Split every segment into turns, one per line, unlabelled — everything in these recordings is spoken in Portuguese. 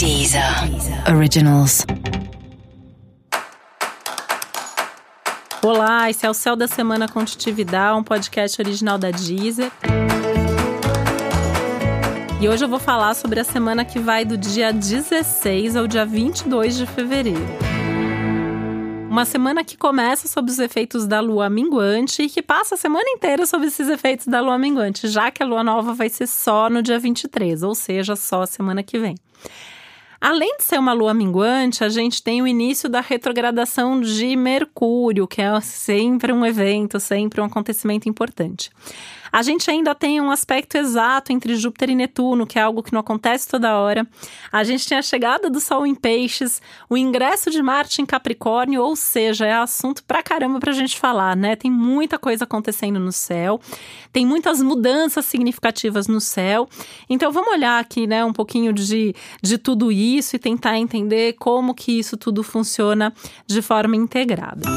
Deezer Originals.
Olá, esse é o Céu da Semana Contitividade, um podcast original da Deezer. E hoje eu vou falar sobre a semana que vai do dia 16 ao dia 22 de fevereiro. Uma semana que começa sob os efeitos da lua minguante e que passa a semana inteira sob esses efeitos da lua minguante, já que a lua nova vai ser só no dia 23, ou seja, só a semana que vem. Além de ser uma lua minguante, a gente tem o início da retrogradação de Mercúrio, que é sempre um evento, sempre um acontecimento importante. A gente ainda tem um aspecto exato entre Júpiter e Netuno, que é algo que não acontece toda hora. A gente tem a chegada do Sol em Peixes, o ingresso de Marte em Capricórnio, ou seja, é assunto pra caramba pra gente falar, né? Tem muita coisa acontecendo no céu, tem muitas mudanças significativas no céu. Então vamos olhar aqui, né, um pouquinho de, de tudo isso e tentar entender como que isso tudo funciona de forma integrada.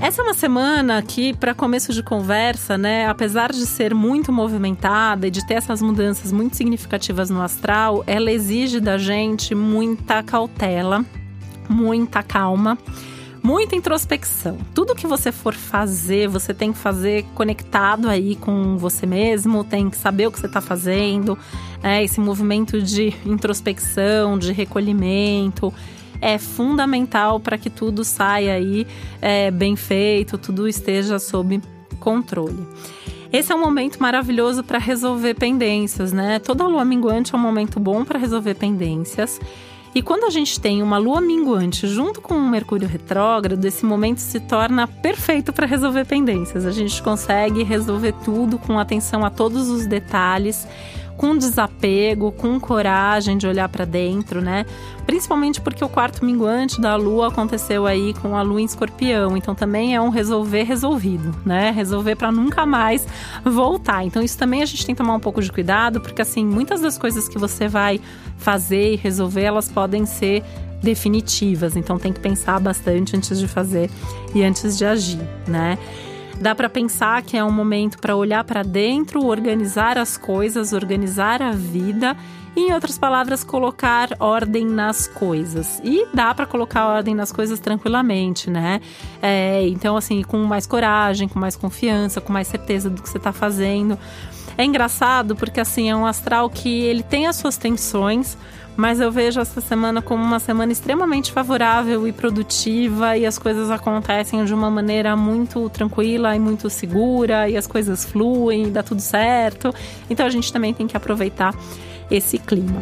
Essa é uma semana que, para começo de conversa, né, apesar de ser muito movimentada e de ter essas mudanças muito significativas no astral, ela exige da gente muita cautela, muita calma muita introspecção. Tudo que você for fazer, você tem que fazer conectado aí com você mesmo, tem que saber o que você está fazendo, né? Esse movimento de introspecção, de recolhimento, é fundamental para que tudo saia aí é, bem feito, tudo esteja sob controle. Esse é um momento maravilhoso para resolver pendências, né? Toda lua minguante é um momento bom para resolver pendências. E quando a gente tem uma lua minguante junto com um Mercúrio retrógrado, esse momento se torna perfeito para resolver pendências. A gente consegue resolver tudo com atenção a todos os detalhes com desapego, com coragem de olhar para dentro, né? Principalmente porque o quarto minguante da lua aconteceu aí com a lua em escorpião, então também é um resolver resolvido, né? Resolver para nunca mais voltar. Então isso também a gente tem que tomar um pouco de cuidado, porque assim, muitas das coisas que você vai fazer e resolver, elas podem ser definitivas, então tem que pensar bastante antes de fazer e antes de agir, né? Dá para pensar que é um momento para olhar para dentro, organizar as coisas, organizar a vida e, em outras palavras, colocar ordem nas coisas. E dá para colocar ordem nas coisas tranquilamente, né? É, então, assim, com mais coragem, com mais confiança, com mais certeza do que você está fazendo. É engraçado porque, assim, é um astral que ele tem as suas tensões mas eu vejo essa semana como uma semana extremamente favorável e produtiva e as coisas acontecem de uma maneira muito tranquila e muito segura e as coisas fluem, dá tudo certo. Então a gente também tem que aproveitar esse clima.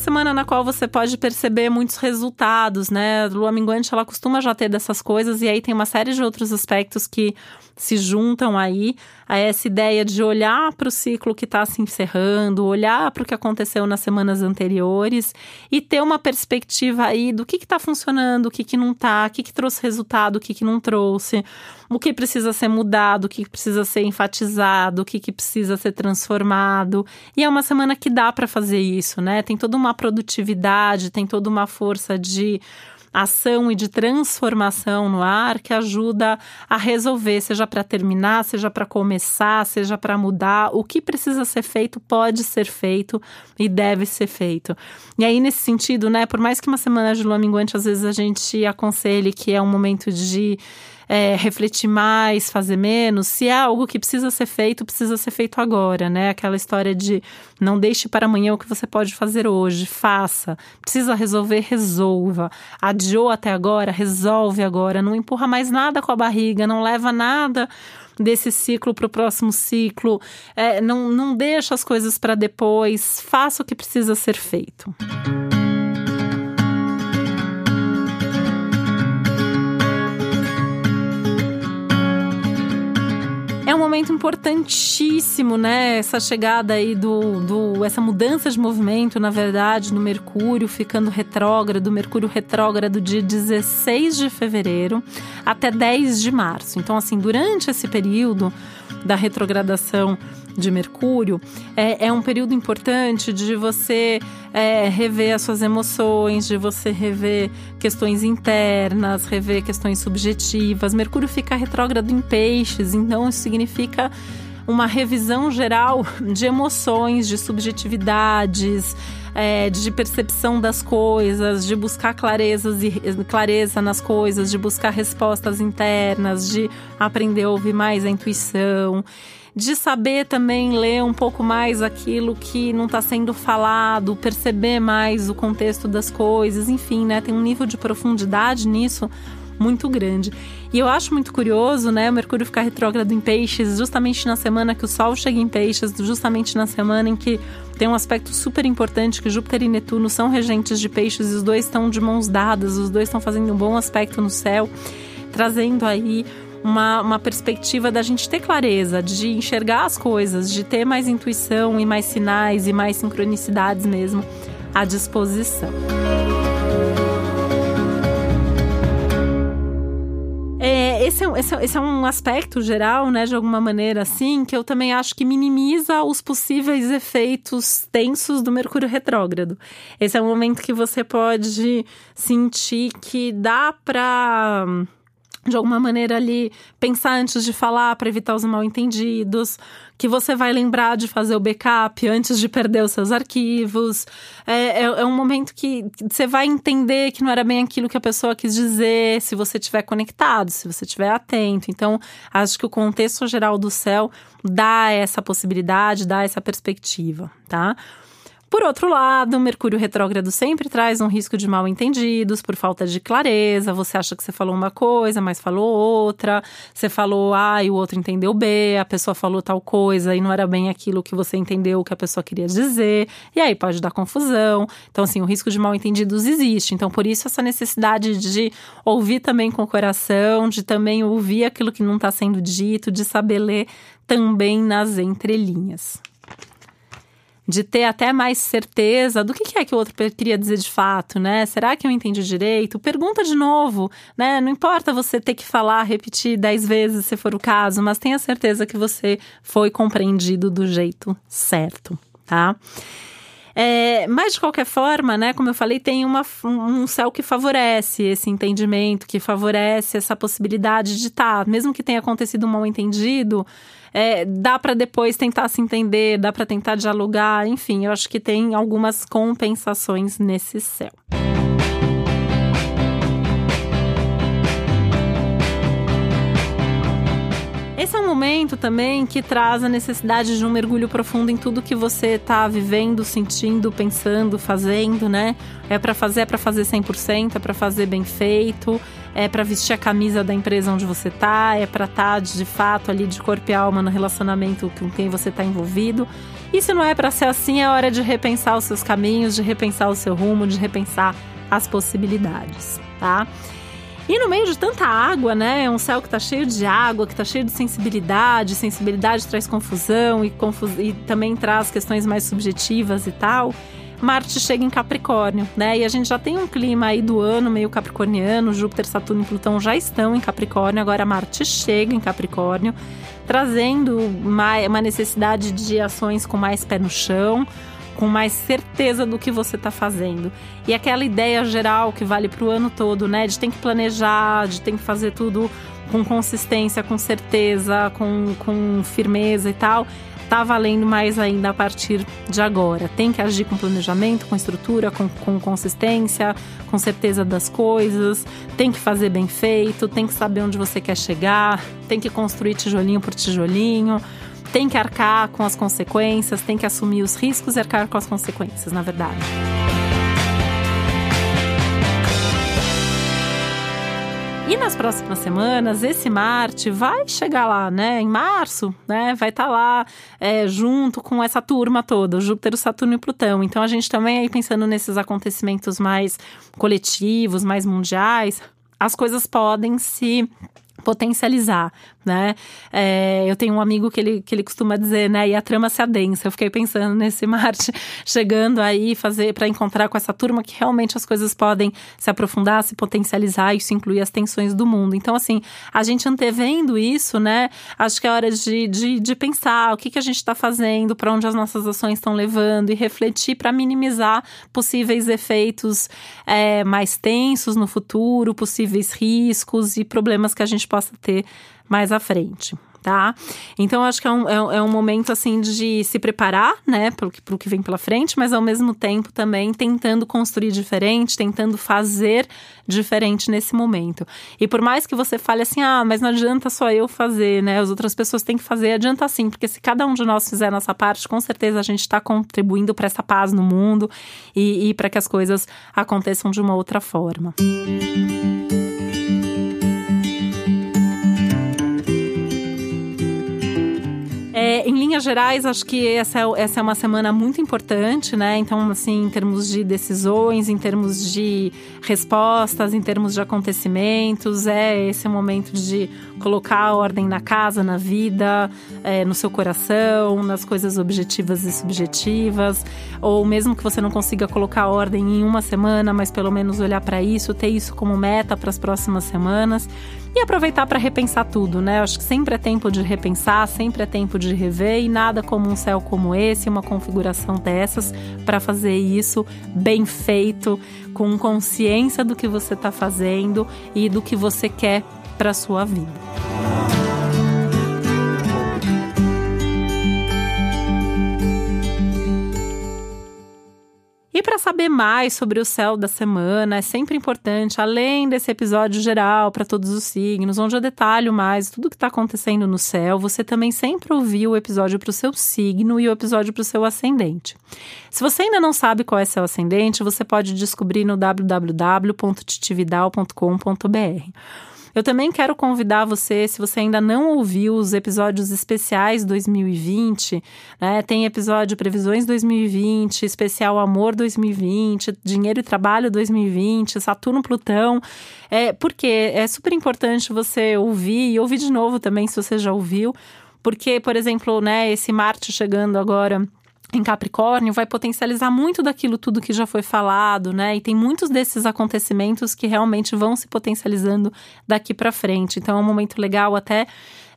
Semana na qual você pode perceber muitos resultados, né? A lua minguante, ela costuma já ter dessas coisas, e aí tem uma série de outros aspectos que se juntam aí a essa ideia de olhar para o ciclo que está se encerrando, olhar para o que aconteceu nas semanas anteriores e ter uma perspectiva aí do que está funcionando, o que, que não está, o que, que trouxe resultado, o que, que não trouxe, o que precisa ser mudado, o que precisa ser enfatizado, o que, que precisa ser transformado. E é uma semana que dá para fazer isso, né? Tem toda uma produtividade, tem toda uma força de ação e de transformação no ar que ajuda a resolver, seja para terminar, seja para começar, seja para mudar. O que precisa ser feito pode ser feito e deve ser feito. E aí, nesse sentido, né, por mais que uma semana de lua minguante, às vezes a gente aconselhe que é um momento de é, refletir mais, fazer menos. Se é algo que precisa ser feito, precisa ser feito agora, né? Aquela história de não deixe para amanhã o que você pode fazer hoje, faça. Precisa resolver, resolva. Adiou até agora, resolve agora. Não empurra mais nada com a barriga, não leva nada desse ciclo para o próximo ciclo. É, não, não deixa as coisas para depois. Faça o que precisa ser feito. Momento importantíssimo, né? Essa chegada aí do, do. essa mudança de movimento, na verdade, no Mercúrio ficando retrógrado, Mercúrio retrógrado de 16 de fevereiro até 10 de março. Então, assim, durante esse período da retrogradação de Mercúrio, é, é um período importante de você é, rever as suas emoções, de você rever questões internas, rever questões subjetivas. Mercúrio fica retrógrado em peixes, então isso significa uma revisão geral de emoções, de subjetividades, é, de percepção das coisas, de buscar clarezas e, clareza nas coisas, de buscar respostas internas, de aprender a ouvir mais a intuição de saber também ler um pouco mais aquilo que não está sendo falado, perceber mais o contexto das coisas, enfim, né? Tem um nível de profundidade nisso muito grande. E eu acho muito curioso, né, o Mercúrio ficar retrógrado em Peixes, justamente na semana que o Sol chega em Peixes, justamente na semana em que tem um aspecto super importante que Júpiter e Netuno são regentes de Peixes e os dois estão de mãos dadas, os dois estão fazendo um bom aspecto no céu, trazendo aí uma, uma perspectiva da gente ter clareza, de enxergar as coisas, de ter mais intuição e mais sinais e mais sincronicidades mesmo à disposição. esse, é, esse, é, esse é um aspecto geral, né, de alguma maneira assim, que eu também acho que minimiza os possíveis efeitos tensos do Mercúrio retrógrado. Esse é um momento que você pode sentir que dá para de alguma maneira ali pensar antes de falar para evitar os mal entendidos, que você vai lembrar de fazer o backup antes de perder os seus arquivos. É, é, é, um momento que você vai entender que não era bem aquilo que a pessoa quis dizer, se você estiver conectado, se você estiver atento. Então, acho que o contexto geral do céu dá essa possibilidade, dá essa perspectiva, tá? Por outro lado, Mercúrio retrógrado sempre traz um risco de mal entendidos por falta de clareza. Você acha que você falou uma coisa, mas falou outra. Você falou A e o outro entendeu B. A pessoa falou tal coisa e não era bem aquilo que você entendeu que a pessoa queria dizer. E aí pode dar confusão. Então, assim, o risco de mal entendidos existe. Então, por isso, essa necessidade de ouvir também com o coração, de também ouvir aquilo que não está sendo dito, de saber ler também nas entrelinhas de ter até mais certeza do que é que o outro queria dizer de fato, né? Será que eu entendi direito? Pergunta de novo, né? Não importa você ter que falar, repetir dez vezes se for o caso, mas tenha certeza que você foi compreendido do jeito certo, tá? É, mas de qualquer forma, né, como eu falei, tem uma, um céu que favorece esse entendimento, que favorece essa possibilidade de estar, tá, mesmo que tenha acontecido um mal entendido, é, dá para depois tentar se entender, dá para tentar dialogar, enfim, eu acho que tem algumas compensações nesse céu. Esse é um momento também que traz a necessidade de um mergulho profundo em tudo que você está vivendo, sentindo, pensando, fazendo, né? É para fazer, é para fazer 100%, é para fazer bem feito, é para vestir a camisa da empresa onde você tá, é para estar tá, de fato ali de corpo e alma no relacionamento com quem você está envolvido. E se não é para ser assim, é hora de repensar os seus caminhos, de repensar o seu rumo, de repensar as possibilidades, tá? E no meio de tanta água, né? É um céu que tá cheio de água, que tá cheio de sensibilidade. Sensibilidade traz confusão e, confus... e também traz questões mais subjetivas e tal. Marte chega em Capricórnio, né? E a gente já tem um clima aí do ano meio capricorniano, Júpiter, Saturno e Plutão já estão em Capricórnio, agora Marte chega em Capricórnio, trazendo uma, uma necessidade de ações com mais pé no chão, com mais certeza do que você está fazendo. E aquela ideia geral que vale para o ano todo, né? De tem que planejar, de tem que fazer tudo com consistência, com certeza, com, com firmeza e tal, tá valendo mais ainda a partir de agora. Tem que agir com planejamento, com estrutura, com, com consistência, com certeza das coisas, tem que fazer bem feito, tem que saber onde você quer chegar, tem que construir tijolinho por tijolinho tem que arcar com as consequências, tem que assumir os riscos e arcar com as consequências, na verdade. E nas próximas semanas, esse Marte vai chegar lá, né? Em março, né? Vai estar tá lá é, junto com essa turma toda, Júpiter, Saturno e Plutão. Então a gente também aí pensando nesses acontecimentos mais coletivos, mais mundiais, as coisas podem se potencializar, né? É, eu tenho um amigo que ele, que ele costuma dizer, né? E a trama se adensa. Eu fiquei pensando nesse Marte chegando aí fazer para encontrar com essa turma que realmente as coisas podem se aprofundar, se potencializar. Isso inclui as tensões do mundo. Então, assim, a gente antevendo isso, né? Acho que é hora de, de, de pensar o que, que a gente está fazendo, para onde as nossas ações estão levando e refletir para minimizar possíveis efeitos é, mais tensos no futuro, possíveis riscos e problemas que a gente possa ter mais à frente tá? Então, acho que é um, é, é um momento, assim, de se preparar, né, para o que vem pela frente, mas ao mesmo tempo também tentando construir diferente, tentando fazer diferente nesse momento. E por mais que você fale assim, ah, mas não adianta só eu fazer, né, as outras pessoas têm que fazer, adianta sim, porque se cada um de nós fizer a nossa parte, com certeza a gente está contribuindo para essa paz no mundo e, e para que as coisas aconteçam de uma outra forma. Música É, em linhas gerais, acho que essa é, essa é uma semana muito importante, né? Então, assim, em termos de decisões, em termos de respostas, em termos de acontecimentos, é esse momento de colocar a ordem na casa, na vida, é, no seu coração, nas coisas objetivas e subjetivas, ou mesmo que você não consiga colocar ordem em uma semana, mas pelo menos olhar para isso, ter isso como meta para as próximas semanas e aproveitar para repensar tudo, né? Acho que sempre é tempo de repensar, sempre é tempo de rever e nada como um céu como esse, uma configuração dessas para fazer isso bem feito, com consciência do que você está fazendo e do que você quer para sua vida. E para saber mais sobre o céu da semana, é sempre importante, além desse episódio geral para todos os signos, onde eu detalho mais tudo que está acontecendo no céu, você também sempre ouviu o episódio para o seu signo e o episódio para o seu ascendente. Se você ainda não sabe qual é seu ascendente, você pode descobrir no www.titividal.com.br. Eu também quero convidar você, se você ainda não ouviu os episódios especiais 2020, né? Tem episódio Previsões 2020, especial Amor 2020, Dinheiro e Trabalho 2020, Saturno Plutão. É, porque é super importante você ouvir e ouvir de novo também, se você já ouviu. Porque, por exemplo, né, esse Marte chegando agora em Capricórnio vai potencializar muito daquilo tudo que já foi falado, né? E tem muitos desses acontecimentos que realmente vão se potencializando daqui para frente. Então é um momento legal até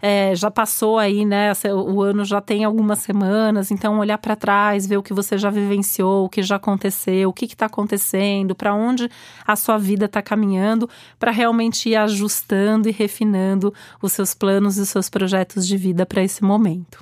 é, já passou aí, né? O ano já tem algumas semanas, então olhar para trás, ver o que você já vivenciou, o que já aconteceu, o que está acontecendo, para onde a sua vida está caminhando, para realmente ir ajustando e refinando os seus planos e os seus projetos de vida para esse momento.